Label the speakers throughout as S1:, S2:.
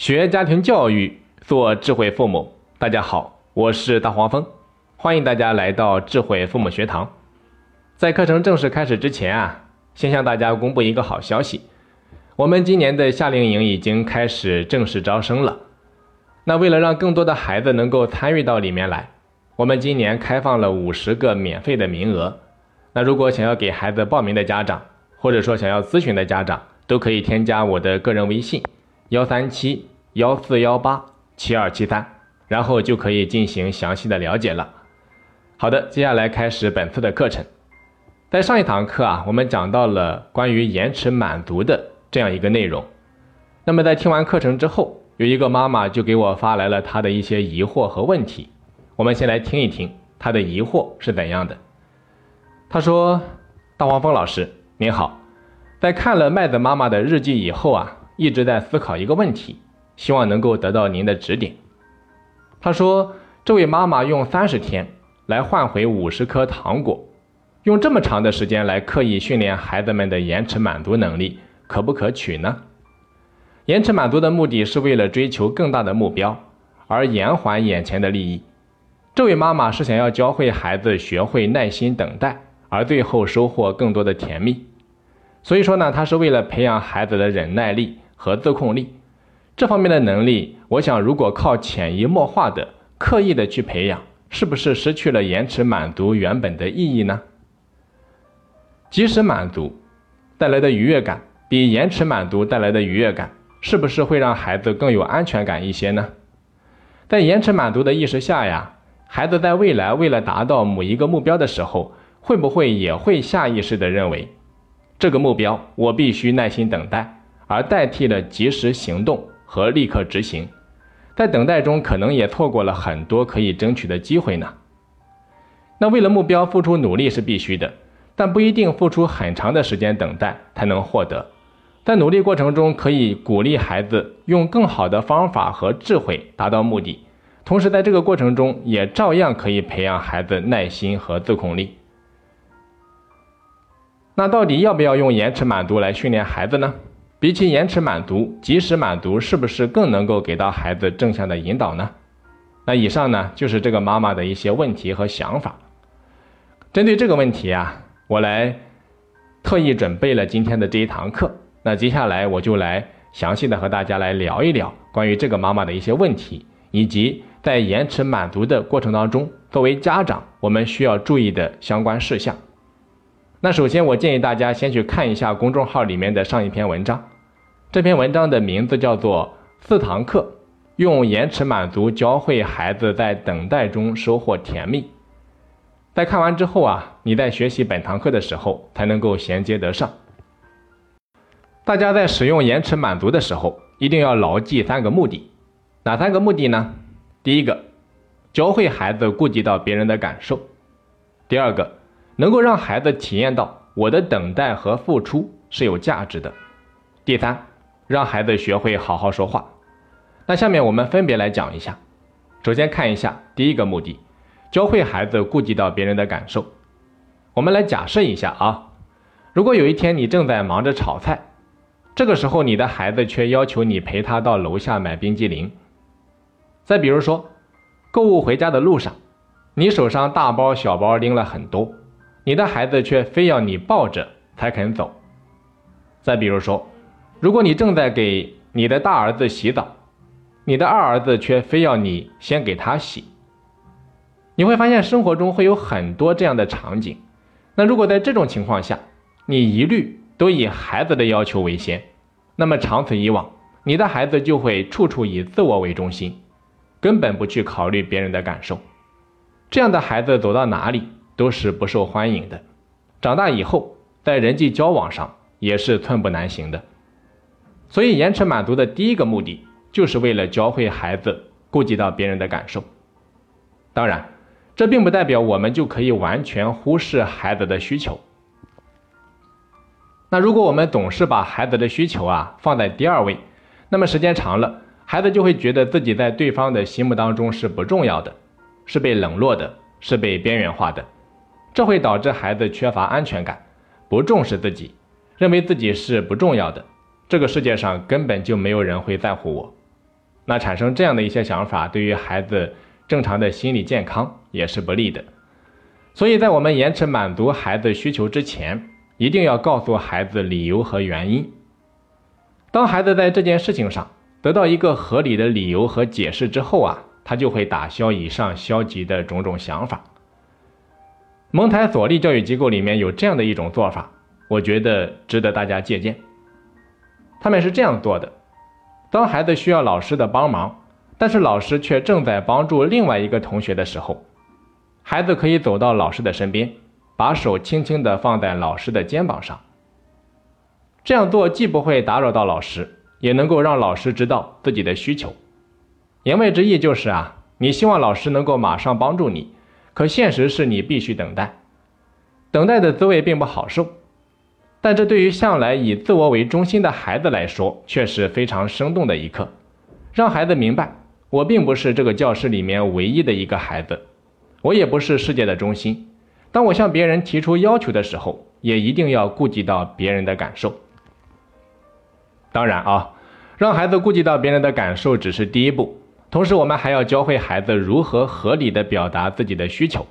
S1: 学家庭教育，做智慧父母。大家好，我是大黄蜂，欢迎大家来到智慧父母学堂。在课程正式开始之前啊，先向大家公布一个好消息：我们今年的夏令营已经开始正式招生了。那为了让更多的孩子能够参与到里面来，我们今年开放了五十个免费的名额。那如果想要给孩子报名的家长，或者说想要咨询的家长，都可以添加我的个人微信：幺三七幺四幺八七二七三，然后就可以进行详细的了解了。好的，接下来开始本次的课程。在上一堂课啊，我们讲到了关于延迟满足的这样一个内容。那么在听完课程之后，有一个妈妈就给我发来了她的一些疑惑和问题。我们先来听一听她的疑惑是怎样的。她说：“大黄蜂老师您好。”在看了麦子妈妈的日记以后啊，一直在思考一个问题，希望能够得到您的指点。他说：“这位妈妈用三十天来换回五十颗糖果，用这么长的时间来刻意训练孩子们的延迟满足能力，可不可取呢？”延迟满足的目的是为了追求更大的目标，而延缓眼前的利益。这位妈妈是想要教会孩子学会耐心等待，而最后收获更多的甜蜜。所以说呢，他是为了培养孩子的忍耐力和自控力这方面的能力。我想，如果靠潜移默化的、刻意的去培养，是不是失去了延迟满足原本的意义呢？及时满足带来的愉悦感，比延迟满足带来的愉悦感，是不是会让孩子更有安全感一些呢？在延迟满足的意识下呀，孩子在未来为了达到某一个目标的时候，会不会也会下意识的认为？这个目标我必须耐心等待，而代替了及时行动和立刻执行。在等待中，可能也错过了很多可以争取的机会呢。那为了目标付出努力是必须的，但不一定付出很长的时间等待才能获得。在努力过程中，可以鼓励孩子用更好的方法和智慧达到目的，同时在这个过程中也照样可以培养孩子耐心和自控力。那到底要不要用延迟满足来训练孩子呢？比起延迟满足，及时满足是不是更能够给到孩子正向的引导呢？那以上呢就是这个妈妈的一些问题和想法。针对这个问题啊，我来特意准备了今天的这一堂课。那接下来我就来详细的和大家来聊一聊关于这个妈妈的一些问题，以及在延迟满足的过程当中，作为家长我们需要注意的相关事项。那首先，我建议大家先去看一下公众号里面的上一篇文章。这篇文章的名字叫做《四堂课用延迟满足教会孩子在等待中收获甜蜜》。在看完之后啊，你在学习本堂课的时候才能够衔接得上。大家在使用延迟满足的时候，一定要牢记三个目的。哪三个目的呢？第一个，教会孩子顾及到别人的感受；第二个，能够让孩子体验到我的等待和付出是有价值的。第三，让孩子学会好好说话。那下面我们分别来讲一下。首先看一下第一个目的，教会孩子顾及到别人的感受。我们来假设一下啊，如果有一天你正在忙着炒菜，这个时候你的孩子却要求你陪他到楼下买冰激凌。再比如说，购物回家的路上，你手上大包小包拎了很多。你的孩子却非要你抱着才肯走。再比如说，如果你正在给你的大儿子洗澡，你的二儿子却非要你先给他洗。你会发现生活中会有很多这样的场景。那如果在这种情况下，你一律都以孩子的要求为先，那么长此以往，你的孩子就会处处以自我为中心，根本不去考虑别人的感受。这样的孩子走到哪里？都是不受欢迎的，长大以后在人际交往上也是寸步难行的。所以，延迟满足的第一个目的就是为了教会孩子顾及到别人的感受。当然，这并不代表我们就可以完全忽视孩子的需求。那如果我们总是把孩子的需求啊放在第二位，那么时间长了，孩子就会觉得自己在对方的心目当中是不重要的，是被冷落的，是被边缘化的。这会导致孩子缺乏安全感，不重视自己，认为自己是不重要的。这个世界上根本就没有人会在乎我。那产生这样的一些想法，对于孩子正常的心理健康也是不利的。所以在我们延迟满足孩子需求之前，一定要告诉孩子理由和原因。当孩子在这件事情上得到一个合理的理由和解释之后啊，他就会打消以上消极的种种想法。蒙台梭利教育机构里面有这样的一种做法，我觉得值得大家借鉴。他们是这样做的：当孩子需要老师的帮忙，但是老师却正在帮助另外一个同学的时候，孩子可以走到老师的身边，把手轻轻地放在老师的肩膀上。这样做既不会打扰到老师，也能够让老师知道自己的需求。言外之意就是啊，你希望老师能够马上帮助你，可现实是你必须等待，等待的滋味并不好受。但这对于向来以自我为中心的孩子来说，却是非常生动的一刻，让孩子明白，我并不是这个教室里面唯一的一个孩子，我也不是世界的中心。当我向别人提出要求的时候，也一定要顾及到别人的感受。当然啊，让孩子顾及到别人的感受只是第一步，同时我们还要教会孩子如何合理的表达自己的需求。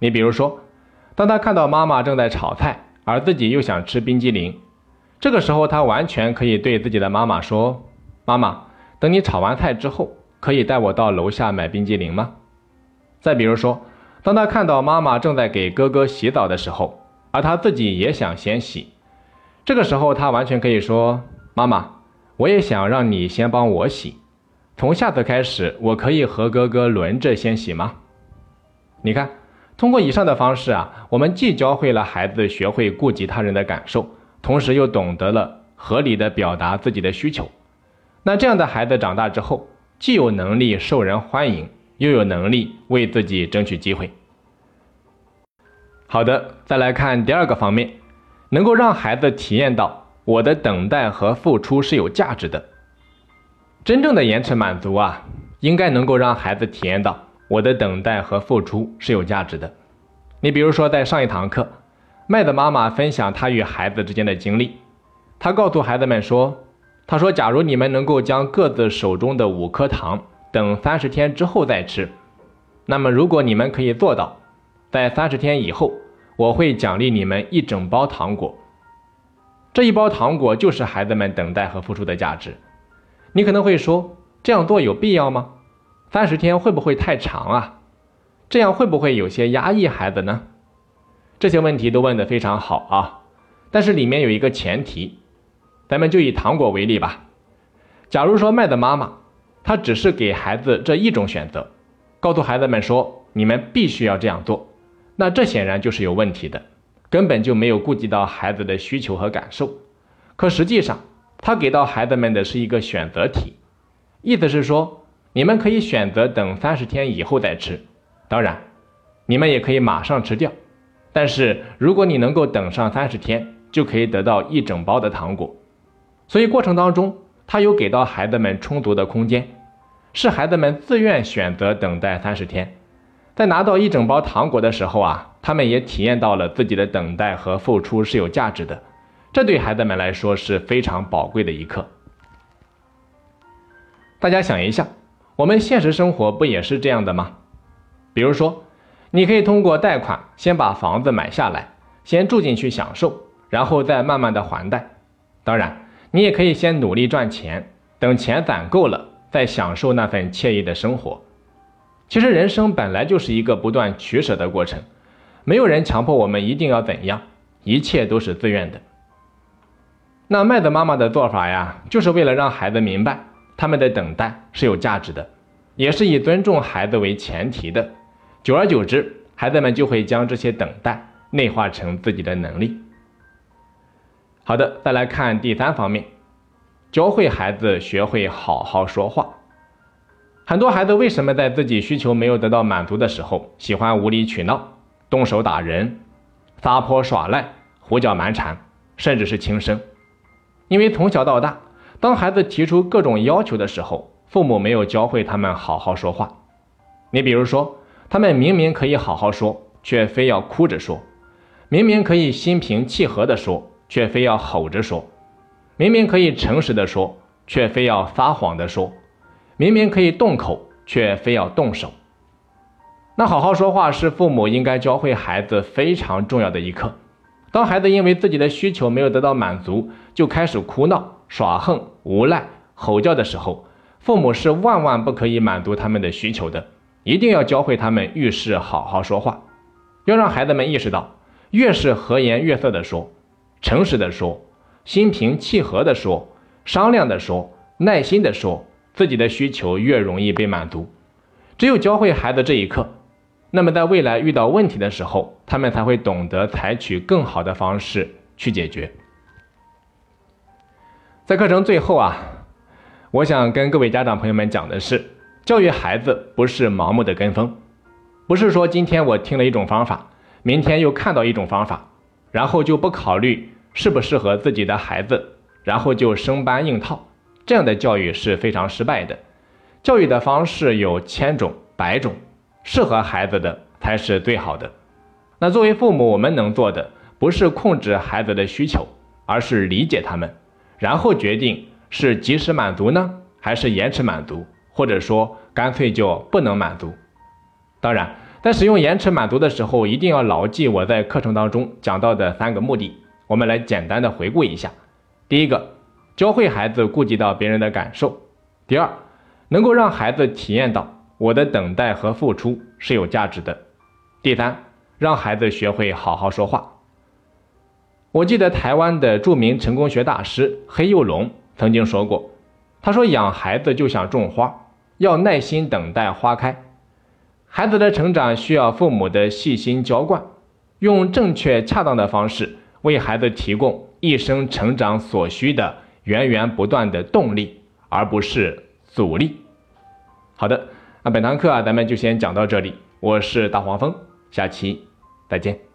S1: 你比如说，当他看到妈妈正在炒菜，而自己又想吃冰激凌，这个时候他完全可以对自己的妈妈说：“妈妈，等你炒完菜之后，可以带我到楼下买冰激凌吗？”再比如说，当他看到妈妈正在给哥哥洗澡的时候，而他自己也想先洗，这个时候他完全可以说。妈妈，我也想让你先帮我洗。从下次开始，我可以和哥哥轮着先洗吗？你看，通过以上的方式啊，我们既教会了孩子学会顾及他人的感受，同时又懂得了合理的表达自己的需求。那这样的孩子长大之后，既有能力受人欢迎，又有能力为自己争取机会。好的，再来看第二个方面，能够让孩子体验到。我的等待和付出是有价值的。真正的延迟满足啊，应该能够让孩子体验到我的等待和付出是有价值的。你比如说，在上一堂课，麦的妈妈分享她与孩子之间的经历。她告诉孩子们说：“她说，假如你们能够将各自手中的五颗糖等三十天之后再吃，那么如果你们可以做到，在三十天以后，我会奖励你们一整包糖果。”这一包糖果就是孩子们等待和付出的价值。你可能会说，这样做有必要吗？三十天会不会太长啊？这样会不会有些压抑孩子呢？这些问题都问得非常好啊，但是里面有一个前提，咱们就以糖果为例吧。假如说麦的妈妈，她只是给孩子这一种选择，告诉孩子们说你们必须要这样做，那这显然就是有问题的。根本就没有顾及到孩子的需求和感受，可实际上，他给到孩子们的是一个选择题，意思是说，你们可以选择等三十天以后再吃，当然，你们也可以马上吃掉，但是如果你能够等上三十天，就可以得到一整包的糖果，所以过程当中，他有给到孩子们充足的空间，是孩子们自愿选择等待三十天。在拿到一整包糖果的时候啊，他们也体验到了自己的等待和付出是有价值的，这对孩子们来说是非常宝贵的一课。大家想一下，我们现实生活不也是这样的吗？比如说，你可以通过贷款先把房子买下来，先住进去享受，然后再慢慢的还贷。当然，你也可以先努力赚钱，等钱攒够了，再享受那份惬意的生活。其实人生本来就是一个不断取舍的过程，没有人强迫我们一定要怎样，一切都是自愿的。那麦子妈妈的做法呀，就是为了让孩子明白他们的等待是有价值的，也是以尊重孩子为前提的。久而久之，孩子们就会将这些等待内化成自己的能力。好的，再来看第三方面，教会孩子学会好好说话。很多孩子为什么在自己需求没有得到满足的时候，喜欢无理取闹、动手打人、撒泼耍赖、胡搅蛮缠，甚至是轻生？因为从小到大，当孩子提出各种要求的时候，父母没有教会他们好好说话。你比如说，他们明明可以好好说，却非要哭着说；明明可以心平气和地说，却非要吼着说；明明可以诚实地说，却非要撒谎地说。明明可以动口，却非要动手。那好好说话是父母应该教会孩子非常重要的一课。当孩子因为自己的需求没有得到满足，就开始哭闹、耍横、无赖、吼叫的时候，父母是万万不可以满足他们的需求的，一定要教会他们遇事好好说话，要让孩子们意识到，越是和颜悦色的说，诚实的说，心平气和的说，商量的说，耐心的说，自己的需求越容易被满足。只有教会孩子这一课。那么，在未来遇到问题的时候，他们才会懂得采取更好的方式去解决。在课程最后啊，我想跟各位家长朋友们讲的是，教育孩子不是盲目的跟风，不是说今天我听了一种方法，明天又看到一种方法，然后就不考虑适不适合自己的孩子，然后就生搬硬套，这样的教育是非常失败的。教育的方式有千种百种。适合孩子的才是最好的。那作为父母，我们能做的不是控制孩子的需求，而是理解他们，然后决定是及时满足呢，还是延迟满足，或者说干脆就不能满足。当然，在使用延迟满足的时候，一定要牢记我在课程当中讲到的三个目的。我们来简单的回顾一下：第一个，教会孩子顾及到别人的感受；第二，能够让孩子体验到。我的等待和付出是有价值的。第三，让孩子学会好好说话。我记得台湾的著名成功学大师黑幼龙曾经说过，他说养孩子就像种花，要耐心等待花开。孩子的成长需要父母的细心浇灌，用正确恰当的方式为孩子提供一生成长所需的源源不断的动力，而不是阻力。好的。那本堂课啊，咱们就先讲到这里。我是大黄蜂，下期再见。